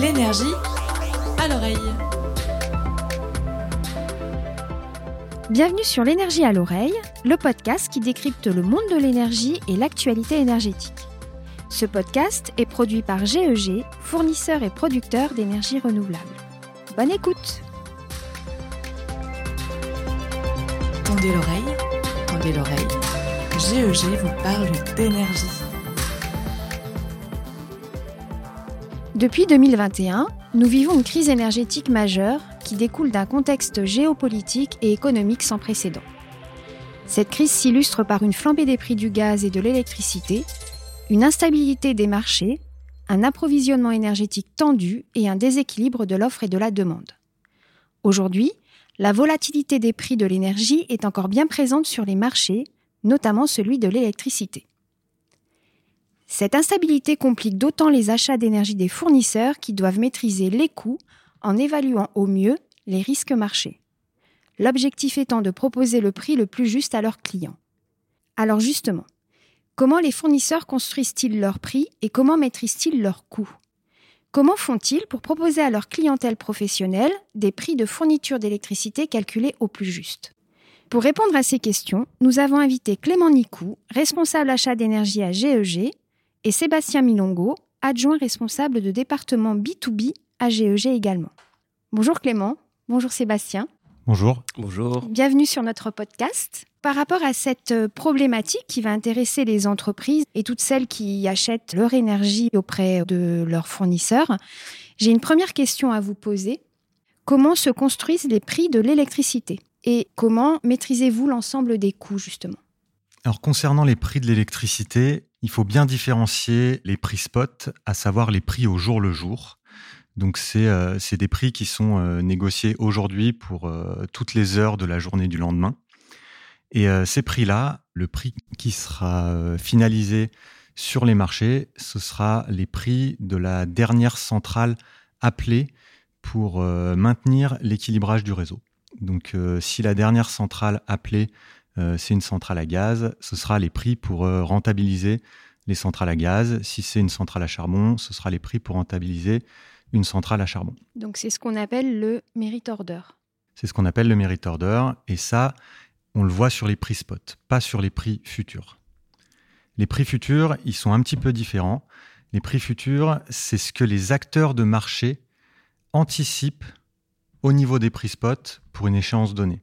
L'énergie à l'oreille. Bienvenue sur l'énergie à l'oreille, le podcast qui décrypte le monde de l'énergie et l'actualité énergétique. Ce podcast est produit par GEG, fournisseur et producteur d'énergie renouvelable. Bonne écoute Tendez l'oreille, tendez l'oreille. GEG vous parle d'énergie. Depuis 2021, nous vivons une crise énergétique majeure qui découle d'un contexte géopolitique et économique sans précédent. Cette crise s'illustre par une flambée des prix du gaz et de l'électricité, une instabilité des marchés, un approvisionnement énergétique tendu et un déséquilibre de l'offre et de la demande. Aujourd'hui, la volatilité des prix de l'énergie est encore bien présente sur les marchés, notamment celui de l'électricité. Cette instabilité complique d'autant les achats d'énergie des fournisseurs qui doivent maîtriser les coûts en évaluant au mieux les risques marchés. L'objectif étant de proposer le prix le plus juste à leurs clients. Alors justement, comment les fournisseurs construisent-ils leurs prix et comment maîtrisent-ils leurs coûts? Comment font-ils pour proposer à leur clientèle professionnelle des prix de fourniture d'électricité calculés au plus juste? Pour répondre à ces questions, nous avons invité Clément Nicou, responsable achat d'énergie à GEG, et Sébastien Milongo, adjoint responsable de département B2B à GEG également. Bonjour Clément, bonjour Sébastien. Bonjour. Bonjour. Bienvenue sur notre podcast. Par rapport à cette problématique qui va intéresser les entreprises et toutes celles qui achètent leur énergie auprès de leurs fournisseurs, j'ai une première question à vous poser. Comment se construisent les prix de l'électricité et comment maîtrisez-vous l'ensemble des coûts justement? Alors concernant les prix de l'électricité, il faut bien différencier les prix spot, à savoir les prix au jour le jour. Donc c'est euh, des prix qui sont euh, négociés aujourd'hui pour euh, toutes les heures de la journée du lendemain. Et ces prix-là, le prix qui sera finalisé sur les marchés, ce sera les prix de la dernière centrale appelée pour maintenir l'équilibrage du réseau. Donc si la dernière centrale appelée, c'est une centrale à gaz, ce sera les prix pour rentabiliser les centrales à gaz. Si c'est une centrale à charbon, ce sera les prix pour rentabiliser une centrale à charbon. Donc c'est ce qu'on appelle le merit order. C'est ce qu'on appelle le merit order. Et ça, on le voit sur les prix spot, pas sur les prix futurs. Les prix futurs, ils sont un petit peu différents. Les prix futurs, c'est ce que les acteurs de marché anticipent au niveau des prix spot pour une échéance donnée.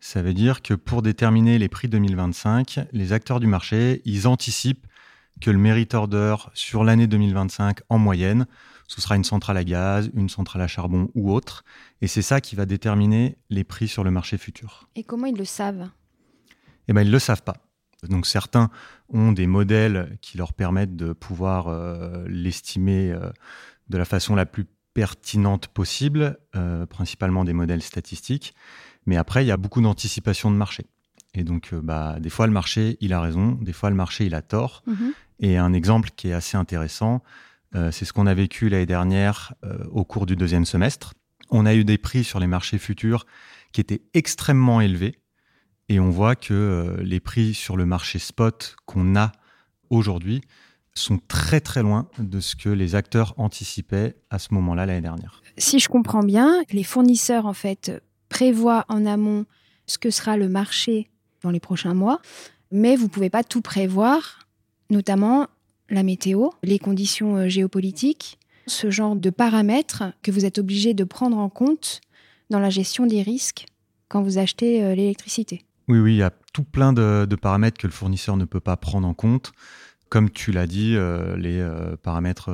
Ça veut dire que pour déterminer les prix 2025, les acteurs du marché, ils anticipent que le merit order sur l'année 2025 en moyenne, ce sera une centrale à gaz, une centrale à charbon ou autre. Et c'est ça qui va déterminer les prix sur le marché futur. Et comment ils le savent? Eh bien, ils ne le savent pas. Donc certains ont des modèles qui leur permettent de pouvoir euh, l'estimer euh, de la façon la plus pertinente possible, euh, principalement des modèles statistiques. Mais après, il y a beaucoup d'anticipation de marché. Et donc, euh, bah, des fois, le marché, il a raison, des fois, le marché, il a tort. Mhm. Et un exemple qui est assez intéressant, euh, c'est ce qu'on a vécu l'année dernière euh, au cours du deuxième semestre. On a eu des prix sur les marchés futurs qui étaient extrêmement élevés. Et on voit que euh, les prix sur le marché spot qu'on a aujourd'hui sont très très loin de ce que les acteurs anticipaient à ce moment-là l'année dernière. Si je comprends bien, les fournisseurs en fait prévoient en amont ce que sera le marché dans les prochains mois, mais vous ne pouvez pas tout prévoir, notamment la météo, les conditions euh, géopolitiques, ce genre de paramètres que vous êtes obligé de prendre en compte dans la gestion des risques quand vous achetez euh, l'électricité. Oui, oui, il y a tout plein de, paramètres que le fournisseur ne peut pas prendre en compte. Comme tu l'as dit, euh, les paramètres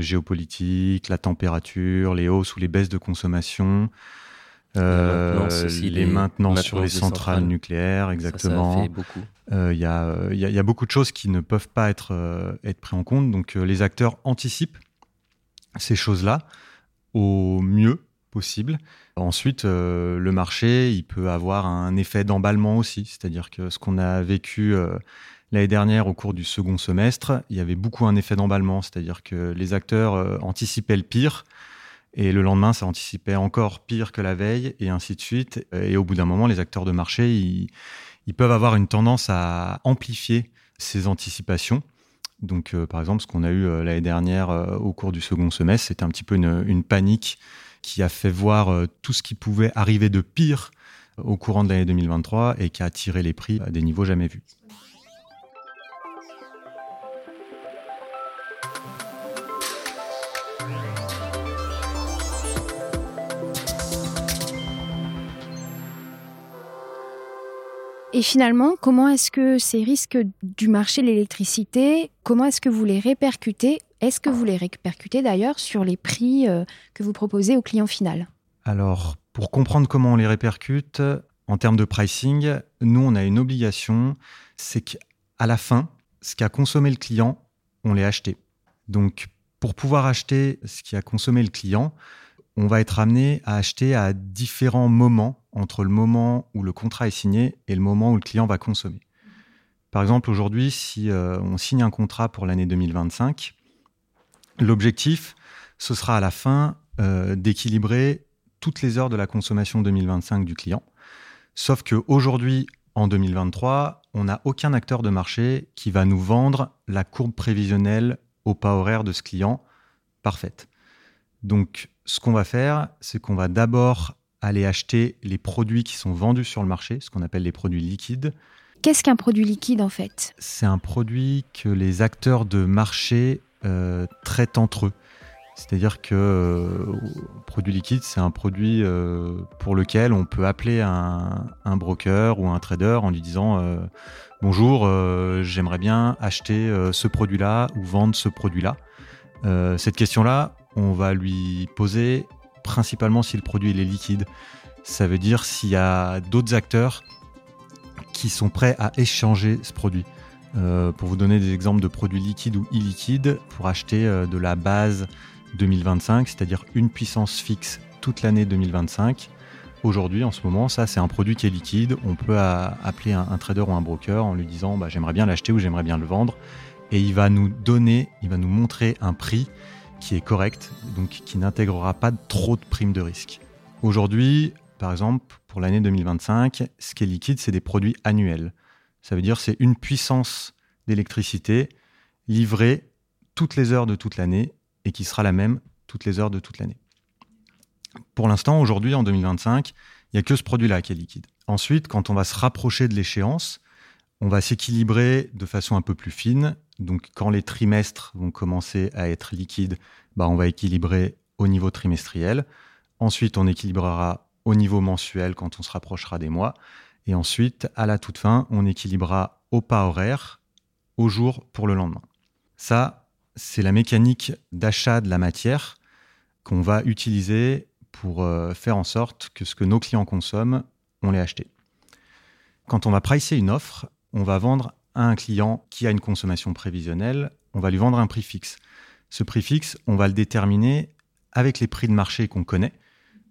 géopolitiques, la température, les hausses ou les baisses de consommation, Euh, maintenance aussi, les, maintenances sur les centrales, centrales. nucléaires, exactement. beaucoup. Euh, Il y, a, euh, il y a- il y a beaucoup de choses qui ne peuvent pas être, euh, être pris en compte. Donc euh, les acteurs anticipent ces choses-là au mieux possible. Ensuite, euh, le marché, il peut avoir un effet d'emballement aussi. C'est-à-dire que ce qu'on a vécu l'année dernière au cours du second semestre, il y avait beaucoup un effet d'emballement. C'est-à-dire que les acteurs anticipaient le pire. Et le lendemain, ça anticipait encore pire que la veille, et ainsi de suite. Et au bout d'un moment, les acteurs de marché, ils, peuvent avoir une tendance à amplifier ces anticipations Donc, par exemple, ce qu'on a eu l'année dernière au cours du second semestre, c'était un petit peu une, panique qui a fait voir tout ce qui pouvait arriver de pire au courant de l'année 2023 et qui a tiré les prix à des niveaux jamais vus. Et finalement, comment est-ce que ces risques du marché de l'électricité, comment est-ce que vous les répercutez? Est-ce que vous les répercutez d'ailleurs sur les prix euh, que vous proposez au client final? Alors, pour comprendre comment on les répercute, en termes de pricing, nous, on a une obligation, c'est qu'à la fin, ce qu'a consommé le client, on l'est acheté. Donc, pour pouvoir acheter ce qui a consommé le client, on va être amené à acheter à différents moments entre le moment où le contrat est signé et le moment où le client va consommer. Par exemple, aujourd'hui, si euh, on signe un contrat pour l'année 2025, l'objectif, ce sera à la fin euh, d'équilibrer toutes les heures de la consommation 2025 du client. Sauf qu'aujourd'hui, en 2023, on n'a aucun acteur de marché qui va nous vendre la courbe prévisionnelle au pas horaire de ce client parfaite. Donc, ce qu'on va faire, c'est qu'on va d'abord aller acheter les produits qui sont vendus sur le marché, ce qu'on appelle les produits liquides. Qu'est-ce qu'un produit liquide en fait? C'est un produit que les acteurs de marché euh, traitent entre eux. C'est-à-dire que euh, produit liquide, c'est un produit euh, pour lequel on peut appeler un, un, broker ou un trader en lui disant bonjour, j'aimerais bien acheter ce produit-là ou vendre ce produit-là. Cette question-là, on va lui poser principalement si le produit est liquide. Ça veut dire s'il y a d'autres acteurs qui sont prêts à échanger ce produit. Euh, pour vous donner des exemples de produits liquides ou illiquides, pour acheter euh, de la base 2025, c'est-à-dire une puissance fixe toute l'année 2025, aujourd'hui, en ce moment, ça c'est un produit qui est liquide. On peut appeler un, trader ou un broker en lui disant bah, j'aimerais bien l'acheter ou j'aimerais bien le vendre. Et il va nous donner, il va nous montrer un prix qui est correct, donc qui n'intégrera pas trop de primes de risque. Aujourd'hui, par exemple, pour l'année 2025, ce qui est liquide, c'est des produits annuels. Ça veut dire c'est une puissance d'électricité livrée toutes les heures de toute l'année et qui sera la même toutes les heures de toute l'année. Pour l'instant, aujourd'hui, en 2025, il n'y a que ce produit-là qui est liquide. Ensuite, quand on va se rapprocher de l'échéance, on va s'équilibrer de façon un peu plus fine donc, quand les trimestres vont commencer à être liquides, bah, on va équilibrer au niveau trimestriel. Ensuite, on équilibrera au niveau mensuel quand on se rapprochera des mois. Et ensuite, à la toute fin, on équilibrera au pas horaire, au jour pour le lendemain. Ça, c'est la mécanique d'achat de la matière qu'on va utiliser pour euh, faire en sorte que ce que nos clients consomment, on l'ait acheté. Quand on va pricer une offre, on va vendre à un client qui a une consommation prévisionnelle, on va lui vendre un prix fixe. Ce prix fixe, on va le déterminer avec les prix de marché qu'on connaît.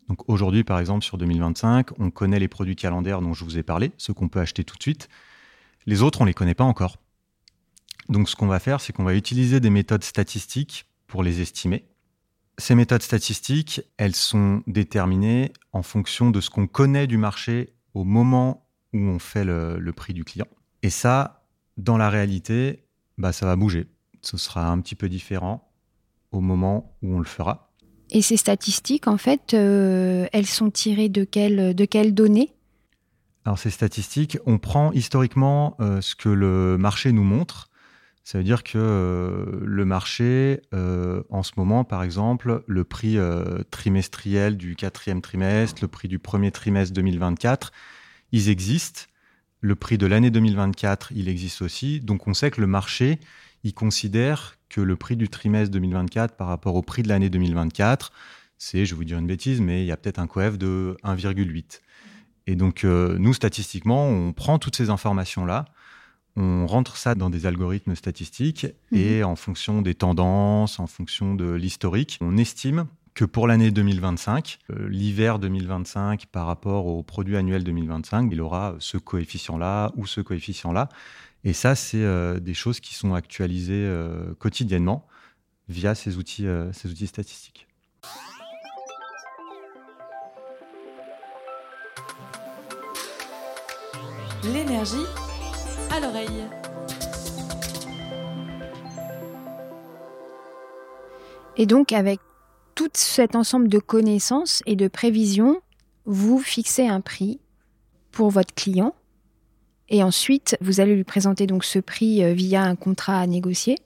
Donc aujourd'hui, par exemple, sur 2025, on connaît les produits calendaires dont je vous ai parlé, ceux qu'on peut acheter tout de suite. Les autres, on ne les connaît pas encore. Donc ce qu'on va faire, c'est qu'on va utiliser des méthodes statistiques pour les estimer. Ces méthodes statistiques, elles sont déterminées en fonction de ce qu'on connaît du marché au moment où on fait le, le prix du client. Et ça, dans la réalité, bah, ça va bouger. Ce sera un petit peu différent au moment où on le fera. Et ces statistiques, en fait, euh, elles sont tirées de, quelles de quelles données? Alors ces statistiques, on prend historiquement euh, ce que le marché nous montre. Ça veut dire que euh, le marché, en ce moment, par exemple, le prix trimestriel du quatrième trimestre, le prix du premier trimestre 2024, ils existent le prix de l'année 2024, il existe aussi. Donc on sait que le marché, il considère que le prix du trimestre 2024 par rapport au prix de l'année 2024, c'est, je vais vous dire une bêtise, mais il y a peut-être un coef de 1,8. Et donc euh, nous, statistiquement, on prend toutes ces informations-là, on rentre ça dans des algorithmes statistiques mmh. et en fonction des tendances, en fonction de l'historique, on estime que pour l'année 2025, euh, l'hiver 2025 par rapport au produit annuel 2025, il aura ce coefficient-là ou ce coefficient-là. Et ça, c'est euh, des choses qui sont actualisées euh, quotidiennement via ces outils, ces outils statistiques. L'énergie à l'oreille. Et donc, avec tout cet ensemble de connaissances et de prévisions, vous fixez un prix pour votre client. Et ensuite, vous allez lui présenter donc ce prix euh, via un contrat à négocier.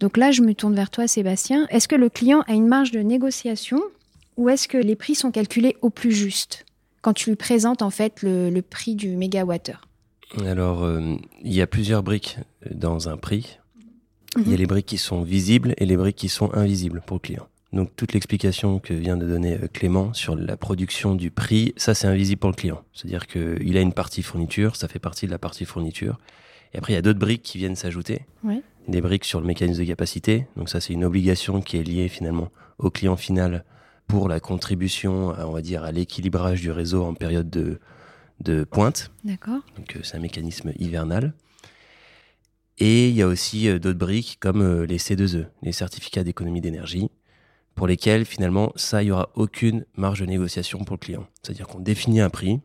Donc là, je me tourne vers toi, Sébastien. Est-ce que le client a une marge de négociation ou est-ce que les prix sont calculés au plus juste quand tu lui présentes en fait le, prix du mégawattheure? Alors, euh, il y a plusieurs briques dans un prix. Il y a mhm. les briques qui sont visibles et les briques qui sont invisibles pour le client. Donc toute l'explication que vient de donner euh, Clément sur la production du prix, ça c'est invisible pour le client. C'est-à-dire qu'il a une partie fourniture, ça fait partie de la partie fourniture. Et après il y a d'autres briques qui viennent s'ajouter. Des briques sur le mécanisme de capacité. Donc ça c'est une obligation qui est liée finalement au client final pour la contribution, on va dire, à l'équilibrage du réseau en période de, de pointe. D'accord. Donc euh, c'est un mécanisme hivernal. Et il y a aussi euh, d'autres briques comme les C2E, les certificats d'économie d'énergie, pour lesquels finalement ça, il n'y aura aucune marge de négociation pour le client. C'est-à-dire qu'on définit un prix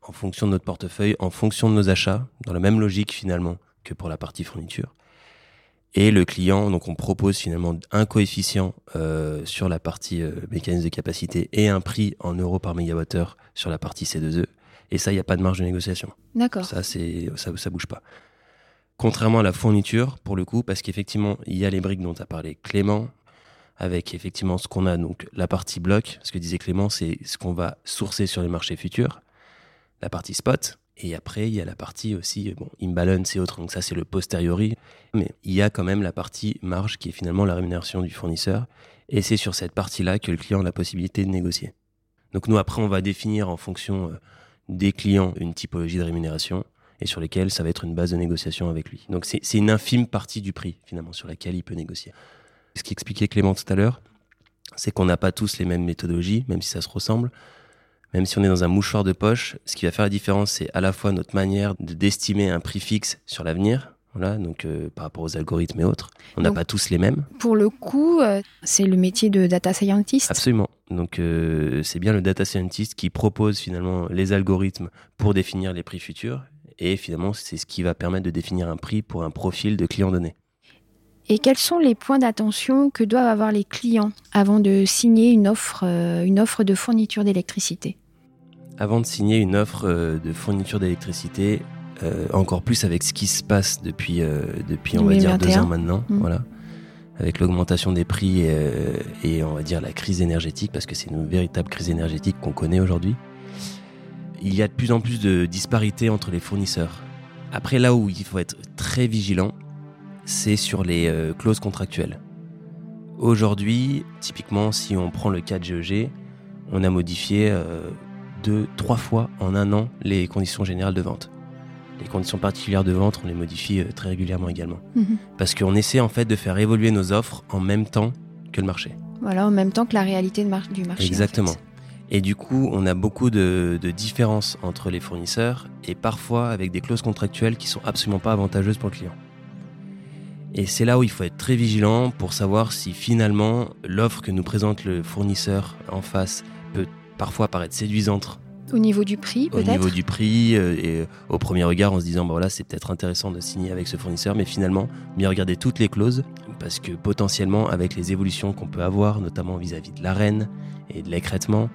en fonction de notre portefeuille, en fonction de nos achats, dans la même logique finalement que pour la partie fourniture. Et le client, donc on propose finalement un coefficient euh, sur la partie euh, mécanisme de capacité et un prix en euros par mégawattheure sur la partie C2E. Et ça, il n'y a pas de marge de négociation. D'accord. Ça, c'est ça, ça bouge pas. Contrairement à la fourniture, pour le coup, parce qu'effectivement, il y a les briques dont as parlé Clément, avec effectivement ce qu'on a, donc la partie bloc, ce que disait Clément, c'est ce qu'on va sourcer sur les marchés futurs, la partie spot, et après il y a la partie aussi, bon, imbalance et autres, donc ça c'est le posteriori, mais il y a quand même la partie marge qui est finalement la rémunération du fournisseur, et c'est sur cette partie-là que le client a la possibilité de négocier. Donc nous après on va définir en fonction euh, des clients une typologie de rémunération, et sur lesquels ça va être une base de négociation avec lui. Donc c'est une infime partie du prix finalement sur laquelle il peut négocier. Ce qu'expliquait Clément tout à l'heure, c'est qu'on n'a pas tous les mêmes méthodologies, même si ça se ressemble. Même si on est dans un mouchoir de poche, ce qui va faire la différence, c'est à la fois notre manière de d'estimer un prix fixe sur l'avenir, voilà, donc euh, par rapport aux algorithmes et autres. On n'a pas tous les mêmes. Pour le coup, euh, c'est le métier de data scientist. Absolument. Donc euh, c'est bien le data scientist qui propose finalement les algorithmes pour définir les prix futurs. Et finalement, c'est ce qui va permettre de définir un prix pour un profil de client donné. Et quels sont les points d'attention que doivent avoir les clients avant de signer une offre, euh, une offre de fourniture d'électricité? Avant de signer une offre euh, de fourniture d'électricité, euh, encore plus avec ce qui se passe depuis, depuis on va dire deux ans maintenant, mmh. voilà, avec l'augmentation des prix et, et, on va dire la crise énergétique, parce que c'est une véritable crise énergétique qu'on connaît aujourd'hui. Il y a de plus en plus de disparités entre les fournisseurs. Après, là où il faut être très vigilant, c'est sur les euh, clauses contractuelles. Aujourd'hui, typiquement, si on prend le cas de GEG, on a modifié euh, deux, trois fois en un an les conditions générales de vente. Les conditions particulières de vente, on les modifie euh, très régulièrement également. Mhm. Parce qu'on essaie en fait de faire évoluer nos offres en même temps que le marché. Voilà, en même temps que la réalité du marché. Exactement. Et du coup, on a beaucoup de, de, différences entre les fournisseurs et parfois avec des clauses contractuelles qui sont absolument pas avantageuses pour le client. Et c'est là où il faut être très vigilant pour savoir si finalement l'offre que nous présente le fournisseur en face peut parfois paraître séduisante. Au niveau du prix, peut-être Au niveau du prix, euh, et au premier regard, en se disant, bah voilà, c'est peut-être intéressant de signer avec ce fournisseur, mais finalement, bien regarder toutes les clauses, parce que potentiellement, avec les évolutions qu'on peut avoir, notamment vis-à-vis de l'arène et de l'écrètement,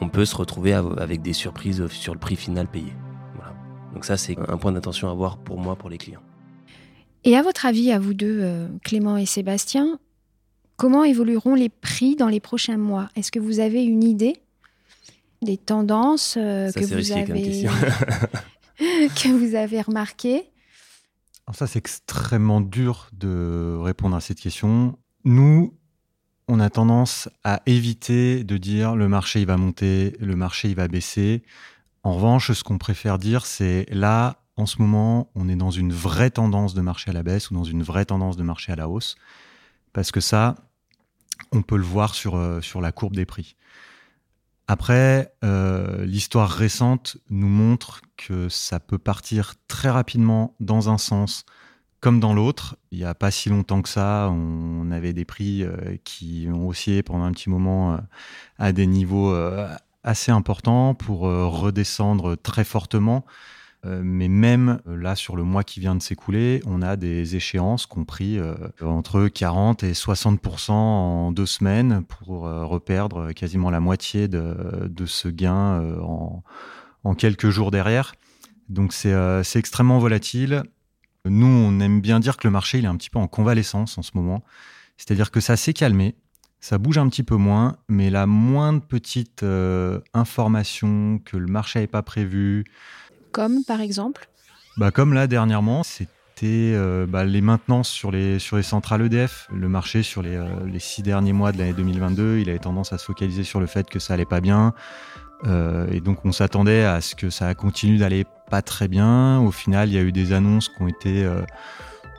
on peut se retrouver avec des surprises sur le prix final payé. Voilà. Donc ça, c'est un point d'attention à voir pour moi, pour les clients. Et à votre avis, à vous deux, euh, Clément et Sébastien, comment évolueront les prix dans les prochains mois? Est-ce que vous avez une idée des tendances euh, que, vous avez... que vous avez remarquées? Ça, c'est extrêmement dur de répondre à cette question. Nous, on a tendance à éviter de dire le marché il va monter, le marché il va baisser. En revanche, ce qu'on préfère dire, c'est là, en ce moment, on est dans une vraie tendance de marché à la baisse ou dans une vraie tendance de marché à la hausse. Parce que ça, on peut le voir sur, euh, la courbe des prix. Après, euh, l'histoire récente nous montre que ça peut partir très rapidement dans un sens comme dans l'autre. Il n'y a pas si longtemps que ça, on avait des prix euh, qui ont oscillé pendant un petit moment à des niveaux assez importants pour redescendre très fortement. Euh, mais même euh, là, sur le mois qui vient de s'écouler, on a des échéances compris euh, entre 40 et 60% en deux semaines pour reperdre quasiment la moitié de, ce gain en, quelques jours derrière. Donc c'est extrêmement volatile. Nous, on aime bien dire que le marché il est un petit peu en convalescence en ce moment. C'est-à-dire que ça s'est calmé, ça bouge un petit peu moins, mais la moindre petite information que le marché n'avait pas prévue, comme par exemple bah, Comme là, dernièrement, c'était euh, bah, les maintenances sur les, sur les centrales EDF. Le marché, sur les, euh, les six derniers mois de l'année 2022, il avait tendance à se focaliser sur le fait que ça allait pas bien. Euh, et donc, on s'attendait à ce que ça continue d'aller pas très bien. Au final, il y a eu des annonces qui ont été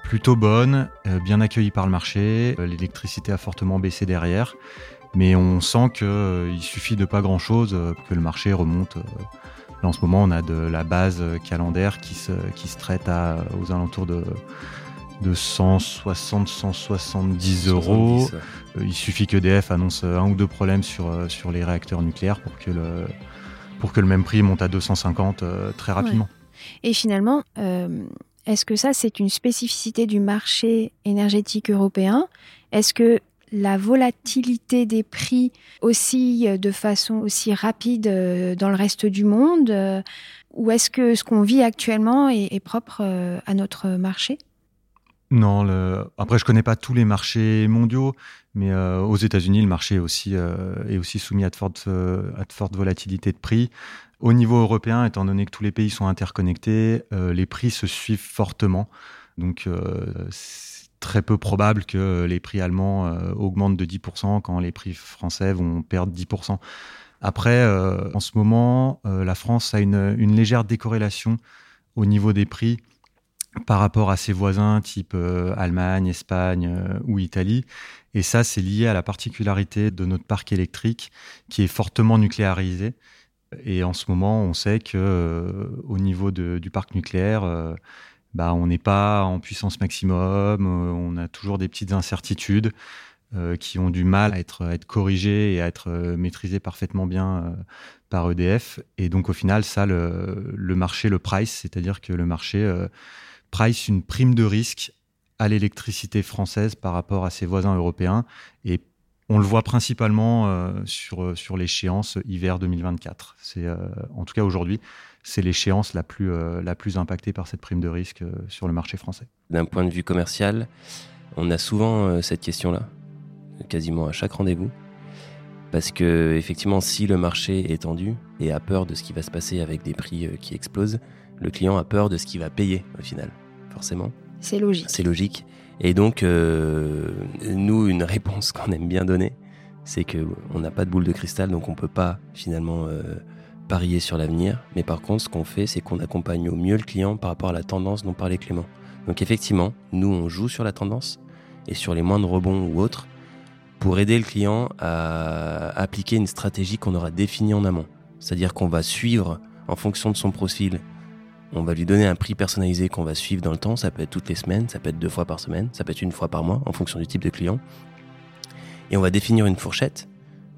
plutôt bonnes, bien accueillies par le marché. L'électricité a fortement baissé derrière. Mais on sent qu'il suffit de pas grand-chose que le marché remonte en ce moment, on a de la base calendaire qui se, qui se traite à, aux alentours de, de 160, 170 euros. Euh, il suffit qu'EDF annonce un ou deux problèmes sur, euh, sur les réacteurs nucléaires pour que le, pour que le même prix monte à 250 euh, très rapidement. Et finalement, est-ce que ça, c'est une spécificité du marché énergétique européen? Est-ce que la volatilité des prix aussi de façon aussi rapide euh, dans le reste du monde euh, Ou est-ce que ce qu'on vit actuellement est, propre euh, à notre marché? Non, après je connais pas tous les marchés mondiaux, mais aux États-Unis le marché aussi, est aussi soumis à de, fortes, à de fortes volatilités de prix. Au niveau européen, étant donné que tous les pays sont interconnectés, les prix se suivent fortement. Donc très peu probable que les prix allemands euh, augmentent de 10% quand les prix français vont perdre 10%. Après, euh, en ce moment, euh, la France a une, légère décorrélation au niveau des prix par rapport à ses voisins type Allemagne, Espagne ou Italie. Et ça, c'est lié à la particularité de notre parc électrique qui est fortement nucléarisé. Et en ce moment, on sait que au niveau du parc nucléaire, bah, on n'est pas en puissance maximum, euh, on a toujours des petites incertitudes euh, qui ont du mal à être, corrigées et à être euh, maîtrisées parfaitement bien par EDF. Et donc au final, ça, le, marché le price, c'est-à-dire que le marché price une prime de risque à l'électricité française par rapport à ses voisins européens. Et on le voit principalement sur, sur l'échéance hiver 2024. C'est en tout cas aujourd'hui, c'est l'échéance la plus, euh, la plus impactée par cette prime de risque euh, sur le marché français. D'un point de vue commercial, on a souvent euh, cette question-là, quasiment à chaque rendez-vous. Parce que, effectivement, si le marché est tendu et a peur de ce qui va se passer avec des prix qui explosent, le client a peur de ce qu'il va payer au final, forcément. C'est logique. C'est logique. Et donc, nous, une réponse qu'on aime bien donner, c'est qu'on n'a pas de boule de cristal, donc on ne peut pas finalement parier sur l'avenir, mais par contre, ce qu'on fait, c'est qu'on accompagne au mieux le client par rapport à la tendance dont parlait Clément. Donc effectivement, nous, on joue sur la tendance et sur les moindres rebonds ou autres pour aider le client à appliquer une stratégie qu'on aura définie en amont. C'est-à-dire qu'on va suivre en fonction de son profil, on va lui donner un prix personnalisé qu'on va suivre dans le temps, ça peut être toutes les semaines, ça peut être deux fois par semaine, ça peut être une fois par mois en fonction du type de client. Et on va définir une fourchette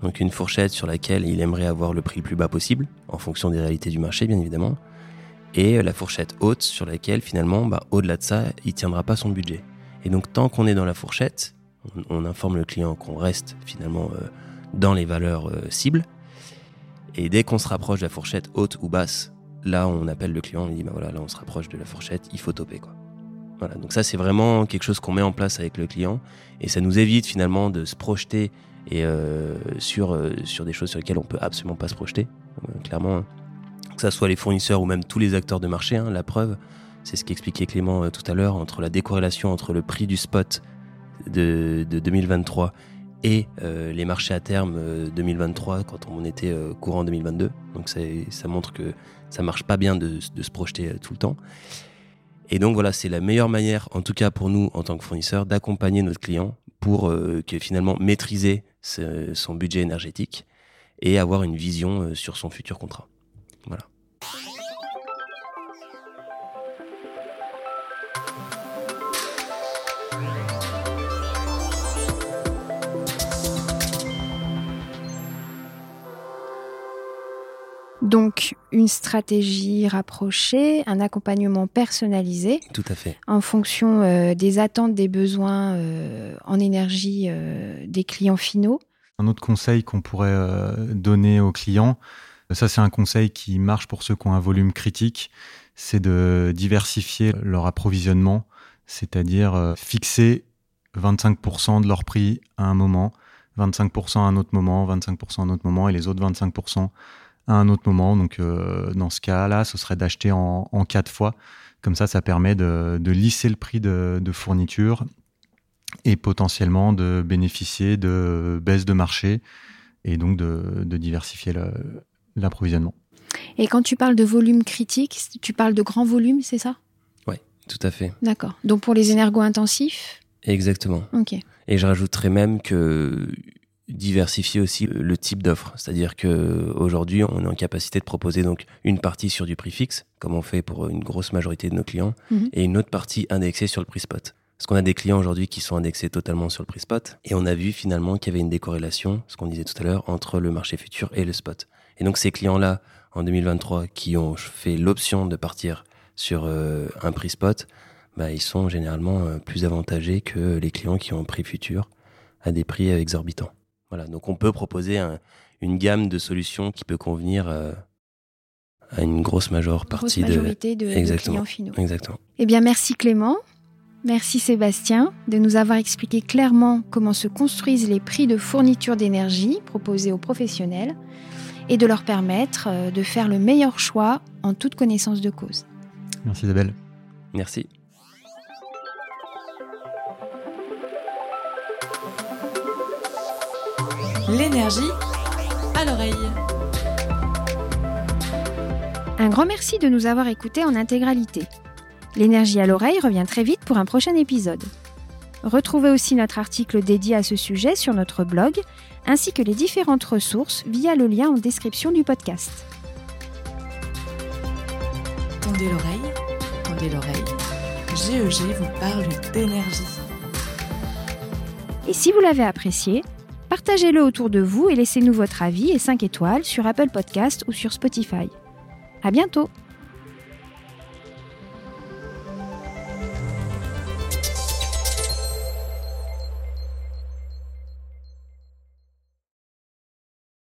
donc une fourchette sur laquelle il aimerait avoir le prix le plus bas possible, en fonction des réalités du marché bien évidemment, et la fourchette haute sur laquelle finalement, bah, au-delà de ça, il tiendra pas son budget. Et donc tant qu'on est dans la fourchette, on, informe le client qu'on reste finalement euh, dans les valeurs euh, cibles, et dès qu'on se rapproche de la fourchette haute ou basse, là on appelle le client, on lui dit bah voilà, là on se rapproche de la fourchette, il faut toper quoi. Voilà, donc ça c'est vraiment quelque chose qu'on met en place avec le client, et ça nous évite finalement de se projeter et euh, sur, euh, sur des choses sur lesquelles on peut absolument pas se projeter, euh, clairement. Hein. Que ce soit les fournisseurs ou même tous les acteurs de marché, hein, la preuve, c'est ce qu'expliquait Clément tout à l'heure, entre la décorrélation entre le prix du spot de, de 2023 et les marchés à terme 2023 quand on était courant 2022. Donc ça, montre que ça marche pas bien de, se projeter tout le temps. Et donc voilà, c'est la meilleure manière, en tout cas pour nous en tant que fournisseurs, d'accompagner notre client pour que finalement maîtriser son budget énergétique et avoir une vision euh, sur son futur contrat. Voilà. Donc, une stratégie rapprochée, un accompagnement personnalisé Tout à fait. en fonction euh, des attentes, des besoins euh, en énergie euh, des clients finaux. Un autre conseil qu'on pourrait euh, donner aux clients, ça c'est un conseil qui marche pour ceux qui ont un volume critique, c'est de diversifier leur approvisionnement, c'est-à-dire euh, fixer 25% de leur prix à un moment, 25% à un autre moment, 25% à un autre moment et les autres 25% à un autre moment. Donc euh, dans ce cas-là, ce serait d'acheter en, en quatre fois. Comme ça, ça permet de, de lisser le prix de, de fourniture et potentiellement de bénéficier de baisse de marché et donc de, de diversifier l'approvisionnement. Et quand tu parles de volume critique, tu parles de grand volume, c'est ça? Tout à fait. D'accord. Donc pour les énergo-intensifs? Exactement. Ok. Et je rajouterais même que diversifier aussi le type d'offre. C'est-à-dire que aujourd'hui, on est en capacité de proposer donc une partie sur du prix fixe, comme on fait pour une grosse majorité de nos clients, Mhm. et une autre partie indexée sur le prix spot. Parce qu'on a des clients aujourd'hui qui sont indexés totalement sur le prix spot, et on a vu finalement qu'il y avait une décorrélation, ce qu'on disait tout à l'heure, entre le marché futur et le spot. Et donc ces clients-là, en 2023, qui ont fait l'option de partir sur euh, un prix spot, bah, ils sont généralement euh, plus avantagés que les clients qui ont un prix futur à des prix euh, exorbitants. Voilà, donc on peut proposer un- une gamme de solutions qui peut convenir euh, à une grosse majeure partie de. majorité de, de Exactement. clients finaux. Exactement. Eh bien, merci Clément. Merci Sébastien de nous avoir expliqué clairement comment se construisent les prix de fourniture d'énergie proposés aux professionnels et de leur permettre euh, de faire le meilleur choix en toute connaissance de cause. Merci Isabelle. Merci. L'énergie à l'oreille. Un grand merci de nous avoir écoutés en intégralité. L'énergie à l'oreille revient très vite pour un prochain épisode. Retrouvez aussi notre article dédié à ce sujet sur notre blog, ainsi que les différentes ressources via le lien en description du podcast. Tendez l'oreille, tendez l'oreille. GEG vous parle d'énergie. Et si vous l'avez apprécié, partagez-le autour de vous et laissez-nous votre avis et 5 étoiles sur Apple Podcast ou sur Spotify. À bientôt!